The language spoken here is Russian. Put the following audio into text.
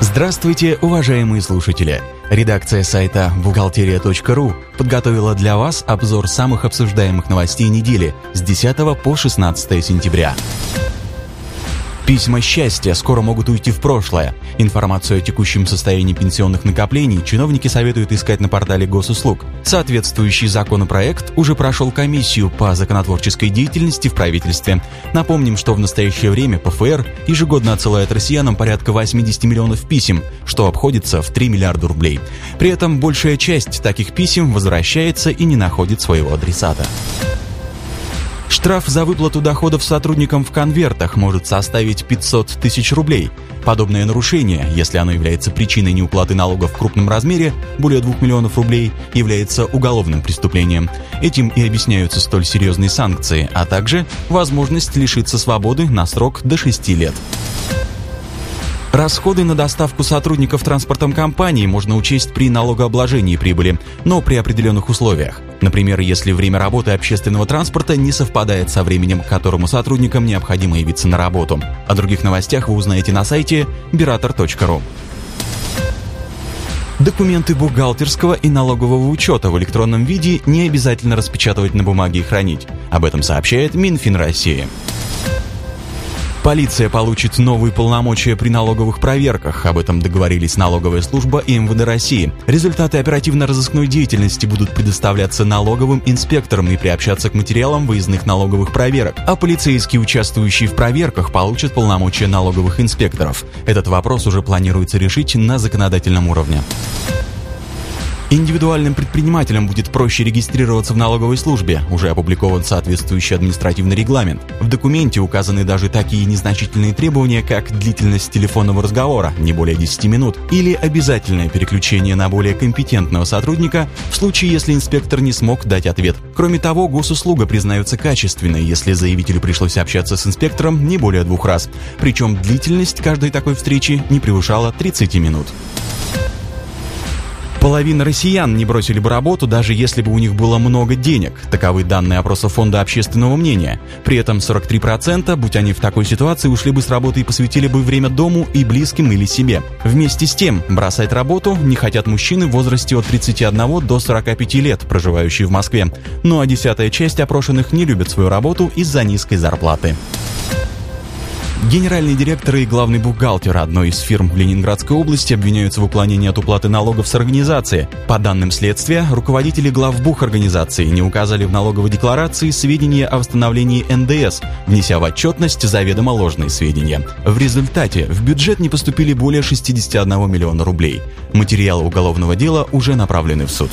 Здравствуйте, уважаемые слушатели! Редакция сайта бухгалтерия.ру подготовила для вас обзор самых обсуждаемых новостей недели с 10 по 16 сентября. Письма счастья скоро могут уйти в прошлое. Информацию о текущем состоянии пенсионных накоплений чиновники советуют искать на портале госуслуг. Соответствующий законопроект уже прошел комиссию по законотворческой деятельности в правительстве. Напомним, что в настоящее время ПФР ежегодно отсылает россиянам порядка 80 миллионов писем, что обходится в 3 миллиарда рублей. При этом большая часть таких писем возвращается и не находит своего адресата. Штраф за выплату доходов сотрудникам в конвертах может составить 500 тысяч рублей. Подобное нарушение, если оно является причиной неуплаты налогов в крупном размере, более 2 миллионов рублей, является уголовным преступлением. Этим и объясняются столь серьезные санкции, а также возможность лишиться свободы на срок до 6 лет. Расходы на доставку сотрудников транспортом компании можно учесть при налогообложении прибыли, но при определенных условиях. Например, если время работы общественного транспорта не совпадает со временем, которому сотрудникам необходимо явиться на работу. О других новостях вы узнаете на сайте berator.ru. Документы бухгалтерского и налогового учета в электронном виде не обязательно распечатывать на бумаге и хранить. Об этом сообщает Минфин России. Полиция получит новые полномочия при налоговых проверках. Об этом договорились налоговая служба и МВД России. Результаты оперативно-розыскной деятельности будут предоставляться налоговым инспекторам и приобщаться к материалам выездных налоговых проверок. А полицейские, участвующие в проверках, получат полномочия налоговых инспекторов. Этот вопрос уже планируется решить на законодательном уровне. Индивидуальным предпринимателям будет проще регистрироваться в налоговой службе, уже опубликован соответствующий административный регламент. В документе указаны даже такие незначительные требования, как длительность телефонного разговора, не более 10 минут, или обязательное переключение на более компетентного сотрудника в случае, если инспектор не смог дать ответ. Кроме того, госуслуга признается качественной, если заявителю пришлось общаться с инспектором не более двух раз. Причем длительность каждой такой встречи не превышала 30 минут. Половина россиян не бросили бы работу, даже если бы у них было много денег. Таковы данные опроса Фонда общественного мнения. При этом 43%, будь они в такой ситуации, ушли бы с работы и посвятили бы время дому и близким или себе. Вместе с тем, бросать работу не хотят мужчины в возрасте от 31 до 45 лет, проживающие в Москве. Ну а десятая часть опрошенных не любят свою работу из-за низкой зарплаты. Генеральный директор и главный бухгалтер одной из фирм в Ленинградской области обвиняются в уклонении от уплаты налогов с организации. По данным следствия, руководители главбух организации не указали в налоговой декларации сведения о восстановлении НДС, внеся в отчетность заведомо ложные сведения. В результате в бюджет не поступили более 61 миллиона рублей. Материалы уголовного дела уже направлены в суд.